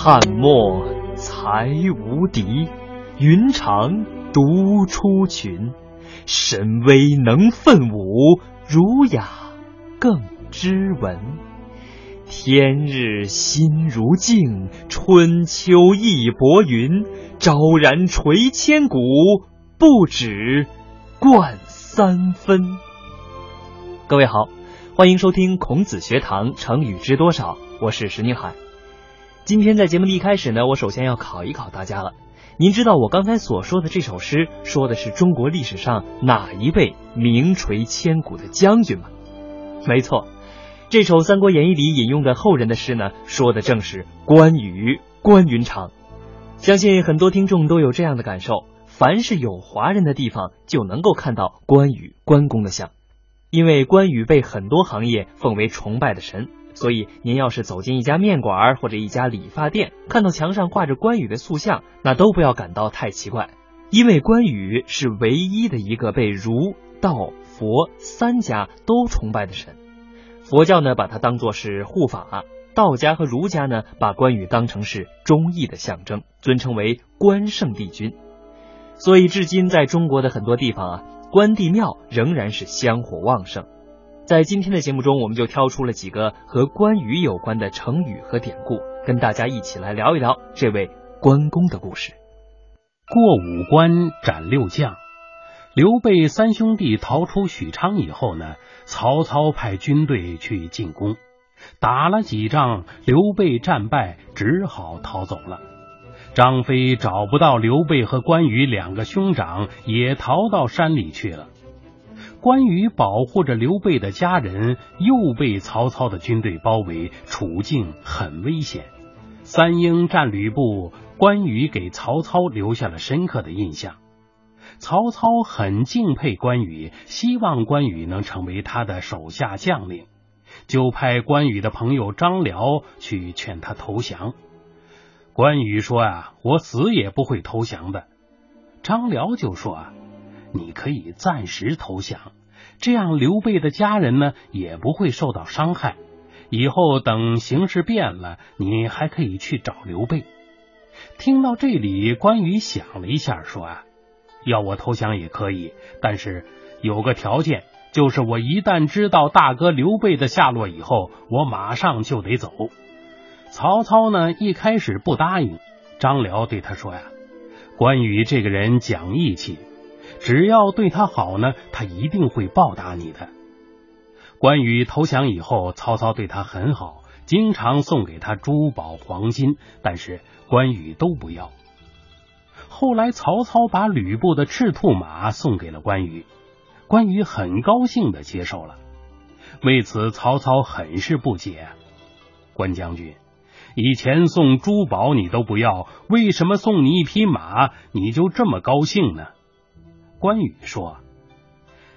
汉末才无敌，云长独出群。神威能奋武，儒雅更知文。天日新如镜，春秋义薄云。昭然垂千古，不止冠三分。各位好，欢迎收听孔子学堂成语知多少，我是石宁海。今天在节目的一开始呢，我首先要考一考大家了。您知道我刚才所说的这首诗说的是中国历史上哪一位名垂千古的将军吗？没错，这首《三国演义》里引用的后人的诗呢，说的正是关羽关云长。相信很多听众都有这样的感受：凡是有华人的地方，就能够看到关羽关公的像，因为关羽被很多行业奉为崇拜的神。所以，您要是走进一家面馆或者一家理发店，看到墙上挂着关羽的塑像，那都不要感到太奇怪，因为关羽是唯一的一个被儒、道、佛三家都崇拜的神。佛教呢，把它当作是护法；道家和儒家呢，把关羽当成是忠义的象征，尊称为关圣帝君。所以，至今在中国的很多地方啊，关帝庙仍然是香火旺盛。在今天的节目中，我们就挑出了几个和关羽有关的成语和典故，跟大家一起来聊一聊这位关公的故事。过五关斩六将，刘备三兄弟逃出许昌以后呢，曹操派军队去进攻，打了几仗，刘备战败，只好逃走了。张飞找不到刘备和关羽两个兄长，也逃到山里去了。关羽保护着刘备的家人，又被曹操的军队包围，处境很危险。三英战吕布，关羽给曹操留下了深刻的印象。曹操很敬佩关羽，希望关羽能成为他的手下将领，就派关羽的朋友张辽去劝他投降。关羽说：“啊，我死也不会投降的。”张辽就说：“啊。”你可以暂时投降，这样刘备的家人呢也不会受到伤害。以后等形势变了，你还可以去找刘备。听到这里，关羽想了一下，说：“啊，要我投降也可以，但是有个条件，就是我一旦知道大哥刘备的下落以后，我马上就得走。”曹操呢一开始不答应，张辽对他说：“呀，关羽这个人讲义气。”只要对他好呢，他一定会报答你的。关羽投降以后，曹操对他很好，经常送给他珠宝、黄金，但是关羽都不要。后来，曹操把吕布的赤兔马送给了关羽，关羽很高兴的接受了。为此，曹操很是不解：关将军，以前送珠宝你都不要，为什么送你一匹马你就这么高兴呢？关羽说：“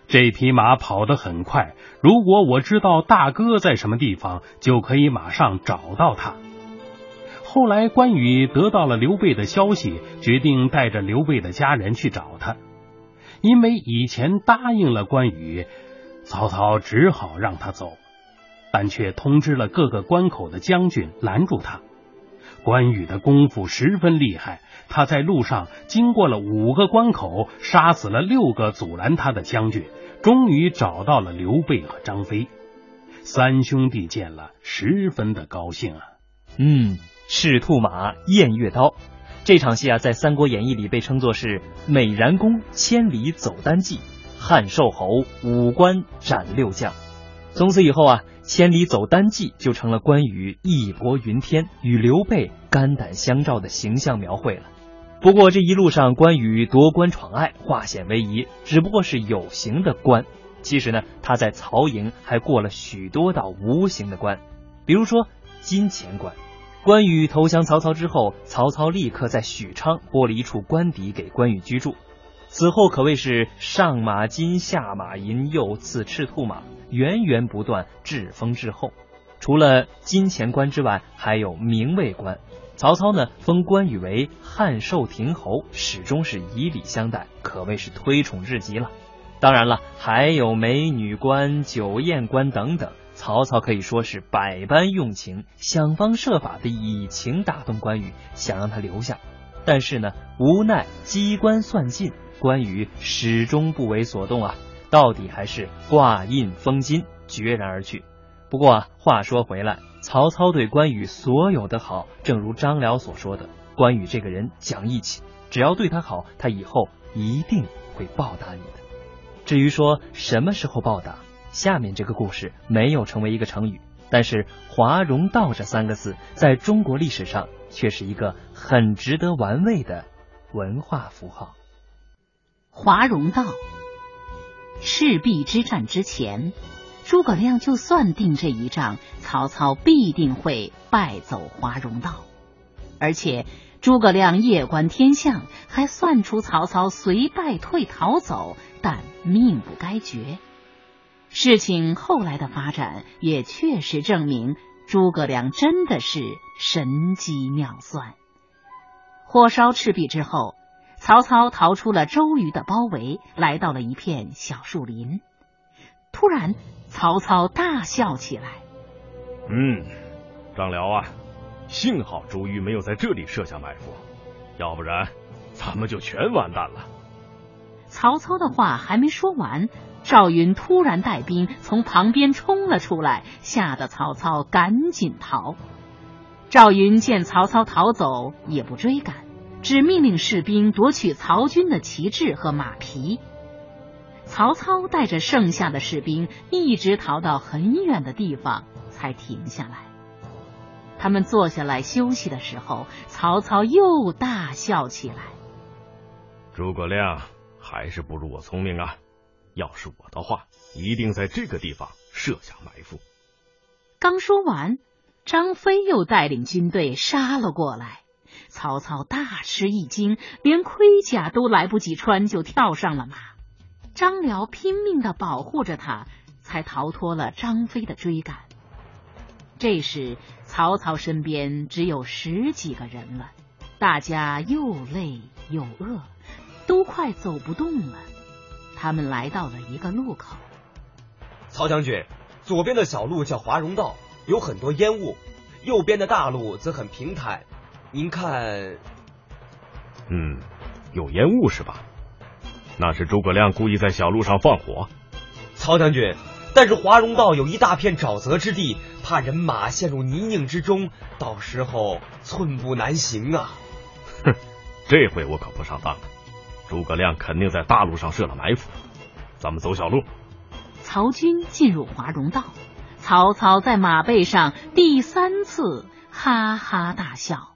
这匹马跑得很快，如果我知道大哥在什么地方，就可以马上找到他。”后来，关羽得到了刘备的消息，决定带着刘备的家人去找他。因为以前答应了关羽，曹操只好让他走，但却通知了各个关口的将军拦住他。关羽的功夫十分厉害。他在路上经过了五个关口，杀死了六个阻拦他的将军，终于找到了刘备和张飞。三兄弟见了，十分的高兴啊！嗯，赤兔马，偃月刀，这场戏啊，在《三国演义》里被称作是美髯公千里走单骑，汉寿侯五关斩六将。从此以后啊，千里走单骑就成了关羽义薄云天，与刘备肝胆相照的形象描绘了。不过这一路上，关羽夺关闯隘，化险为夷，只不过是有形的关。其实呢，他在曹营还过了许多道无形的关，比如说金钱关。关羽投降曹操之后，曹操立刻在许昌拨了一处官邸给关羽居住，此后可谓是上马金，下马银，又赐赤兔马，源源不断，至丰至厚。除了金钱关之外，还有名位关。曹操呢，封关羽为汉寿亭侯，始终是以礼相待，可谓是推崇至极了。当然了，还有美女关、酒宴关等等。曹操可以说是百般用情，想方设法的以情打动关羽，想让他留下。但是呢，无奈机关算尽，关羽始终不为所动啊，到底还是挂印封金，决然而去。不过啊，话说回来，曹操对关羽所有的好，正如张辽所说的，关羽这个人讲义气，只要对他好，他以后一定会报答你的。至于说什么时候报答，下面这个故事没有成为一个成语，但是“华容道”这三个字在中国历史上却是一个很值得玩味的文化符号。华容道，赤壁之战之前，诸葛亮就算定这一仗，曹操必定会败走华容道，而且诸葛亮夜观天象，还算出曹操虽败退逃走，但命不该绝。事情后来的发展也确实证明，诸葛亮真的是神机妙算。火烧赤壁之后，曹操逃出了周瑜的包围，来到了一片小树林。突然，曹操大笑起来：“嗯，张辽啊，幸好朱瑜没有在这里设下埋伏，要不然咱们就全完蛋了。”曹操的话还没说完。赵云突然带兵从旁边冲了出来，吓得曹操赶紧逃。赵云见曹操逃走，也不追赶，只命令士兵夺取曹军的旗帜和马匹。曹操带着剩下的士兵一直逃到很远的地方，才停下来。他们坐下来休息的时候，曹操又大笑起来：“诸葛亮还是不如我聪明啊！”要是我的话，一定在这个地方设下埋伏。刚说完，张飞又带领军队杀了过来。曹操大吃一惊，连盔甲都来不及穿，就跳上了马。张辽拼命的保护着他，才逃脱了张飞的追赶。这时，曹操身边只有十几个人了，大家又累又饿，都快走不动了。他们来到了一个路口。曹将军，左边的小路叫华容道，有很多烟雾；右边的大路则很平坦。您看，嗯，有烟雾是吧？那是诸葛亮故意在小路上放火。曹将军，但是华容道有一大片沼泽之地，怕人马陷入泥泞之中，到时候寸步难行啊！哼，这回我可不上当了。诸葛亮肯定在大路上设了埋伏，咱们走小路。曹军进入华容道，曹操在马背上第三次哈哈大笑。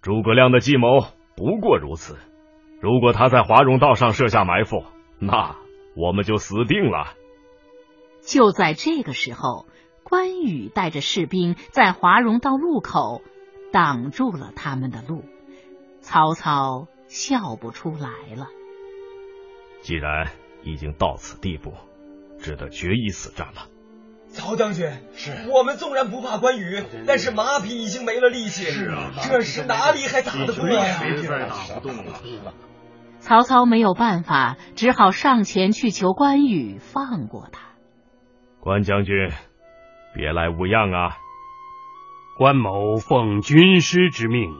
诸葛亮的计谋不过如此，如果他在华容道上设下埋伏，那我们就死定了。就在这个时候，关羽带着士兵在华容道路口挡住了他们的路，曹操。笑不出来了。既然已经到此地步，只得决一死战了。曹将军，是我们纵然不怕关羽，但是马匹已经没了力气，是啊，这时哪里还打得过呀？实在打不动了。曹操没有办法，只好上前去求关羽放过他。关将军，别来无恙啊！关某奉军师之命，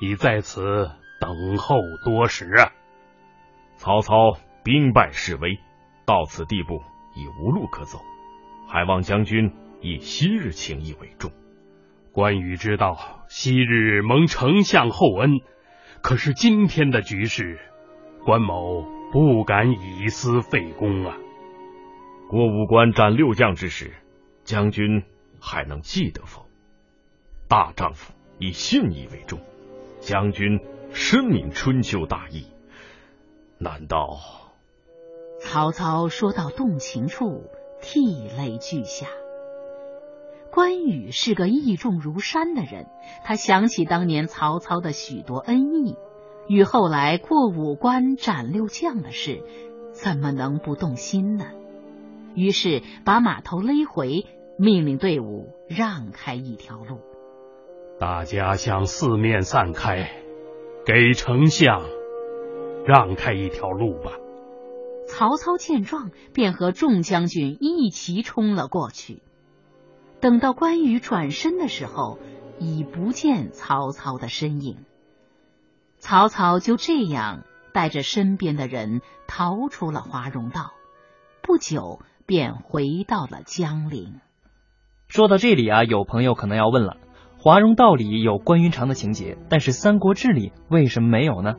已在此。等候多时啊！曹操兵败势危，到此地步已无路可走，还望将军以昔日情谊为重。关羽知道昔日蒙丞相厚恩，可是今天的局势，关某不敢以私废公啊！过五关斩六将之时，将军还能记得否？大丈夫以信义为重，将军。深明春秋大义，难道？曹操说到动情处，涕泪俱下。关羽是个义重如山的人，他想起当年曹操的许多恩义，与后来过五关斩六将的事，怎么能不动心呢？于是把马头勒回，命令队伍让开一条路，大家向四面散开。给丞相让开一条路吧。曹操见状，便和众将军一齐冲了过去。等到关羽转身的时候，已不见曹操的身影。曹操就这样带着身边的人逃出了华容道，不久便回到了江陵。说到这里啊，有朋友可能要问了：华容道里有关云长的情节，但是《三国志》里为什么没有呢？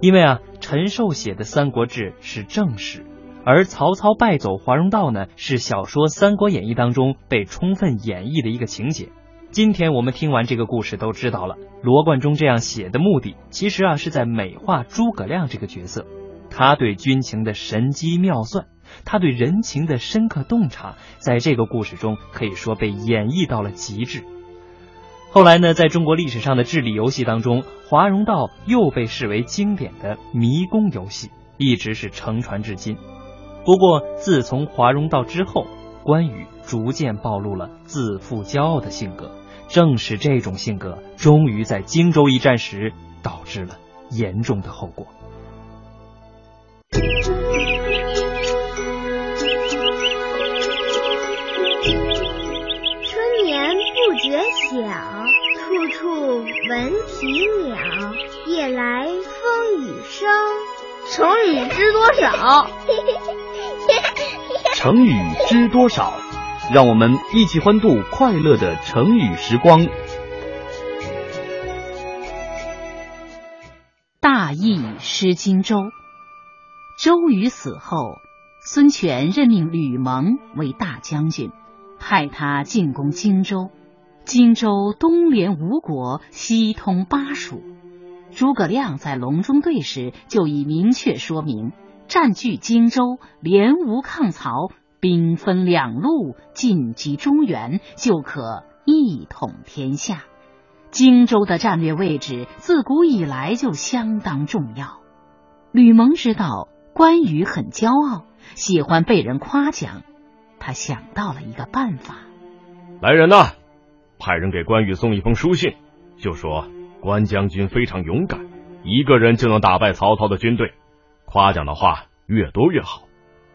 因为啊，陈寿写的《三国志》是正史，而曹操败走华容道呢，是小说《三国演义》当中被充分演绎的一个情节。今天我们听完这个故事都知道了，罗贯中这样写的目的，其实啊是在美化诸葛亮这个角色，他对军情的神机妙算，他对人情的深刻洞察，在这个故事中可以说被演绎到了极致。后来呢，在中国历史上的智力游戏当中，华容道又被视为经典的迷宫游戏，一直是承传至今。不过自从华容道之后，关羽逐渐暴露了自负骄傲的性格。正是这种性格，终于在荆州一战时导致了严重的后果。春眠不觉晓，处处闻啼鸟。夜来风雨声，成语知多少？成语知多少？让我们一起欢度快乐的成语时光。大意失荆州。周瑜死后，孙权任命吕蒙为大将军，派他进攻荆州。荆州东连吴国，西通巴蜀。诸葛亮在隆中对时就已明确说明：占据荆州，联吴抗曹。兵分两路进击中原，就可一统天下。荆州的战略位置自古以来就相当重要。吕蒙知道关羽很骄傲，喜欢被人夸奖，他想到了一个办法。来人呐，派人给关羽送一封书信，就说关将军非常勇敢，一个人就能打败曹操的军队，夸奖的话越多越好。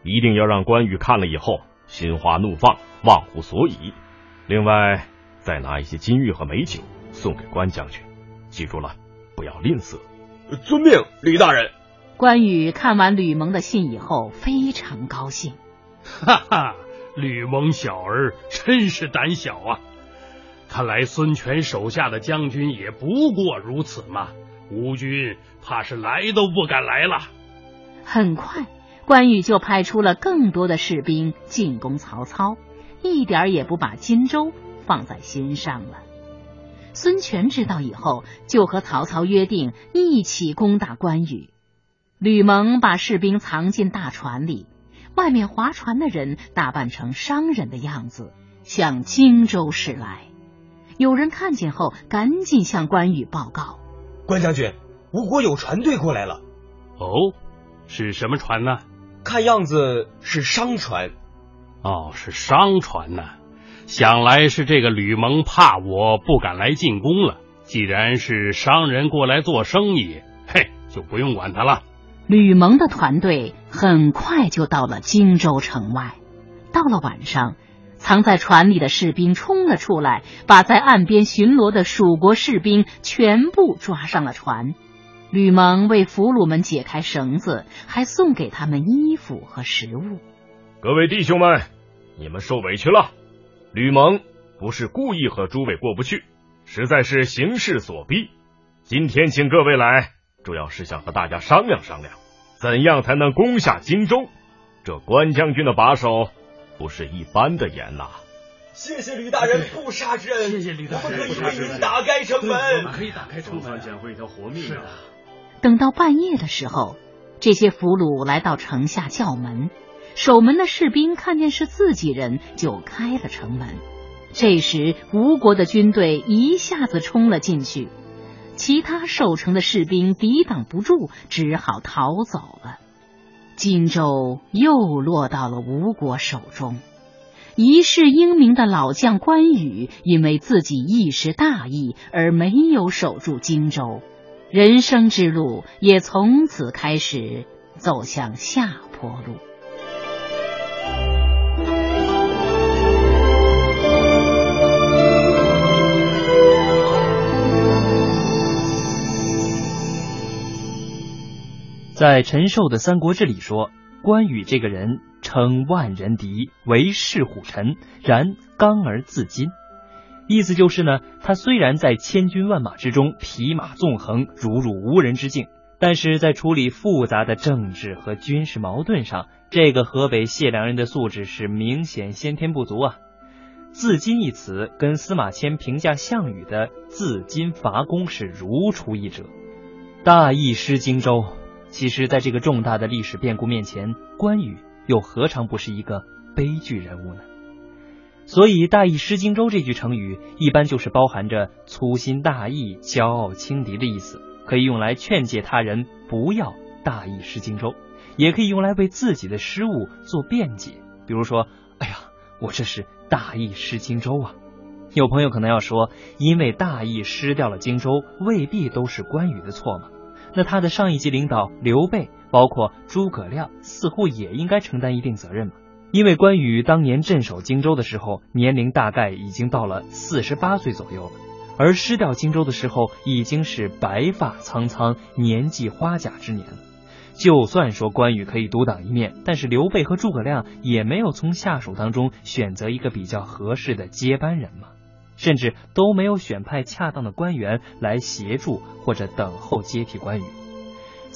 一定要让关羽看了以后心花怒放，忘乎所以。另外，再拿一些金玉和美酒送给关将军，记住了，不要吝啬。遵命，吕大人。关羽看完吕蒙的信以后，非常高兴。哈哈，吕蒙小儿真是胆小啊！看来孙权手下的将军也不过如此嘛。吴军怕是来都不敢来了。很快。关羽就派出了更多的士兵进攻曹操，一点也不把荆州放在心上了。孙权知道以后，就和曹操约定一起攻打关羽。吕蒙把士兵藏进大船里，外面划船的人打扮成商人的样子，向荆州驶来。有人看见后，赶紧向关羽报告：“关将军，吴国有船队过来了。”“哦，是什么船呢？”看样子是商船，哦，是商船呢。想来是这个吕蒙怕我不敢来进攻了。既然是商人过来做生意，嘿，就不用管他了。吕蒙的团队很快就到了荆州城外。到了晚上，藏在船里的士兵冲了出来，把在岸边巡逻的蜀国士兵全部抓上了船。吕蒙为俘虏们解开绳子，还送给他们衣服和食物。各位弟兄们，你们受委屈了。吕蒙不是故意和诸位过不去，实在是形势所逼。今天请各位来，主要是想和大家商量商量，怎样才能攻下荆州。这关将军的把手不是一般的严呐。谢谢吕大人不杀之恩，谢谢吕大人，我们可以为您打开城门，我们可以打开城门，捡回一条活命。是的。等到半夜的时候，这些俘虏来到城下叫门，守门的士兵看见是自己人，就开了城门。这时，吴国的军队一下子冲了进去，其他守城的士兵抵挡不住，只好逃走了。荆州又落到了吴国手中。一世英名的老将关羽，因为自己一时大意而没有守住荆州。人生之路也从此开始走向下坡路。在陈寿的三国志里说关羽这个人称万人敌为世虎臣然刚而自矜。意思就是呢，他虽然在千军万马之中匹马纵横，如入无人之境，但是在处理复杂的政治和军事矛盾上，这个河北谢良人的素质是明显先天不足啊。自矜一词跟司马迁评价项羽的自矜伐功是如出一辙。大意失荆州，其实，在这个重大的历史变故面前，关羽又何尝不是一个悲剧人物呢？所以，“大意失荆州”这句成语一般就是包含着粗心大意、骄傲轻敌的意思，可以用来劝诫他人不要大意失荆州，也可以用来为自己的失误做辩解。比如说：“哎呀，我这是大意失荆州啊！”有朋友可能要说：“因为大意失掉了荆州，未必都是关羽的错嘛？那他的上一级领导刘备，包括诸葛亮，似乎也应该承担一定责任嘛？”因为关羽当年镇守荆州的时候，年龄大概已经到了四十八岁左右了，而失掉荆州的时候，已经是白发苍苍、年纪花甲之年。就算说关羽可以独当一面，但是刘备和诸葛亮也没有从下属当中选择一个比较合适的接班人嘛，甚至都没有选派恰当的官员来协助或者等候接替关羽。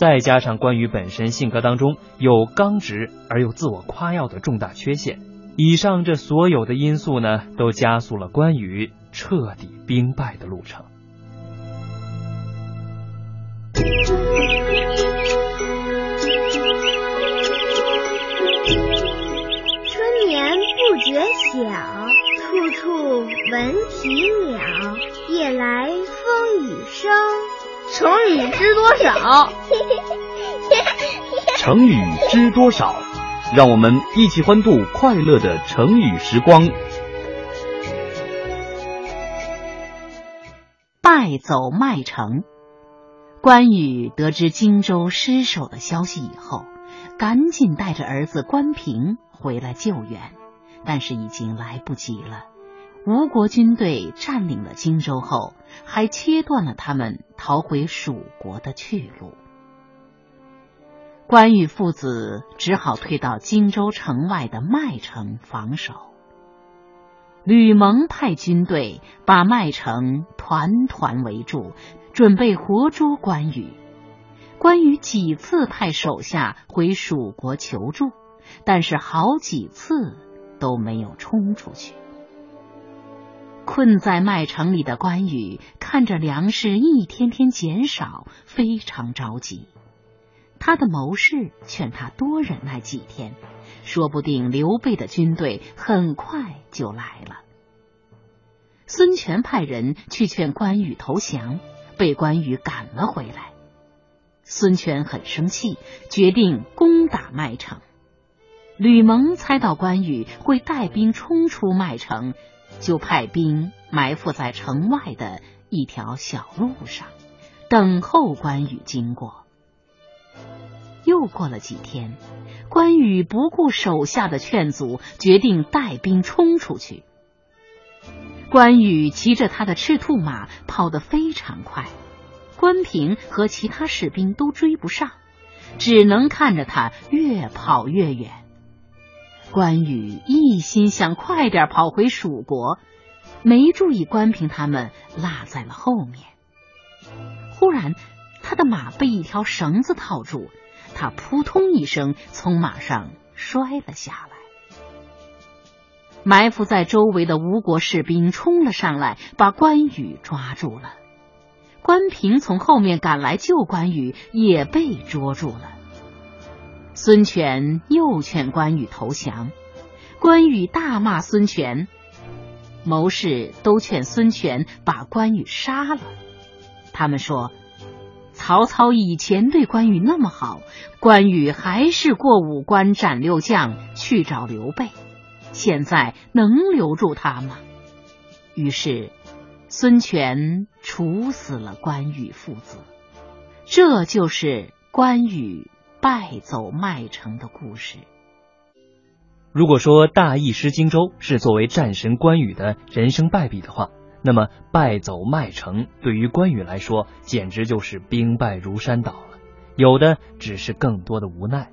再加上关羽本身性格当中有刚直而又自我夸耀的重大缺陷，以上这所有的因素呢，都加速了关羽彻底兵败的路程。春眠不觉晓，处处闻啼鸟，夜来风雨声。成语知多少？成语知多少？让我们一起欢度快乐的成语时光。败走麦城。关羽得知荆州失守的消息以后，赶紧带着儿子关平回来救援，但是已经来不及了。吴国军队占领了荆州后，还切断了他们逃回蜀国的去路。关羽父子只好退到荆州城外的麦城防守。吕蒙派军队把麦城团团围住，准备活捉关羽。关羽几次派手下回蜀国求助，但是好几次都没有冲出去。困在麦城里的关羽看着粮食一天天减少，非常着急。他的谋士劝他多忍耐几天，说不定刘备的军队很快就来了。孙权派人去劝关羽投降，被关羽赶了回来。孙权很生气，决定攻打麦城。吕蒙猜到关羽会带兵冲出麦城。就派兵埋伏在城外的一条小路上，等候关羽经过。又过了几天，关羽不顾手下的劝阻，决定带兵冲出去。关羽骑着他的赤兔马跑得非常快，关平和其他士兵都追不上，只能看着他越跑越远。关羽一心想快点跑回蜀国，没注意关平他们落在了后面。忽然，他的马被一条绳子套住，他扑通一声从马上摔了下来。埋伏在周围的吴国士兵冲了上来，把关羽抓住了。关平从后面赶来救关羽，也被捉住了。孙权又劝关羽投降，关羽大骂孙权，谋士都劝孙权把关羽杀了。他们说，曹操以前对关羽那么好，关羽还是过五关斩六将去找刘备，现在能留住他吗？于是，孙权处死了关羽父子。这就是关羽。败走麦城的故事。如果说大意失荆州是作为战神关羽的人生败笔的话，那么败走麦城对于关羽来说简直就是兵败如山倒了。有的只是更多的无奈。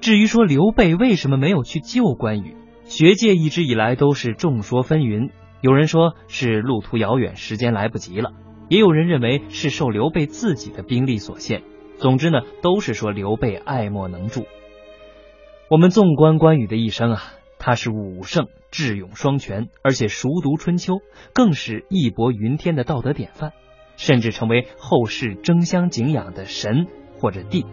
至于说刘备为什么没有去救关羽，学界一直以来都是众说纷纭。有人说是路途遥远，时间来不及了；也有人认为是受刘备自己的兵力所限。总之呢，都是说刘备爱莫能助。我们纵观关羽的一生啊，他是武圣、智勇双全，而且熟读春秋，更是义薄云天的道德典范，甚至成为后世争相敬仰的神或者帝。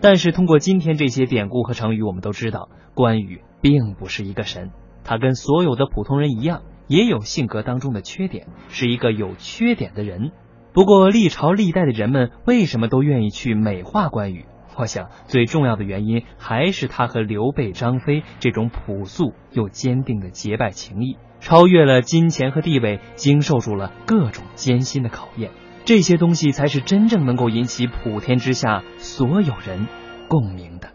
但是，通过今天这些典故和成语，我们都知道，关羽并不是一个神，他跟所有的普通人一样。也有性格当中的缺点，是一个有缺点的人。不过历朝历代的人们为什么都愿意去美化关羽？我想最重要的原因还是他和刘备、张飞这种朴素又坚定的结拜情谊，超越了金钱和地位，经受住了各种艰辛的考验。这些东西才是真正能够引起普天之下所有人共鸣的。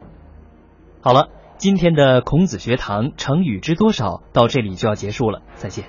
好了。今天的孔子学堂成语知多少到这里就要结束了，再见。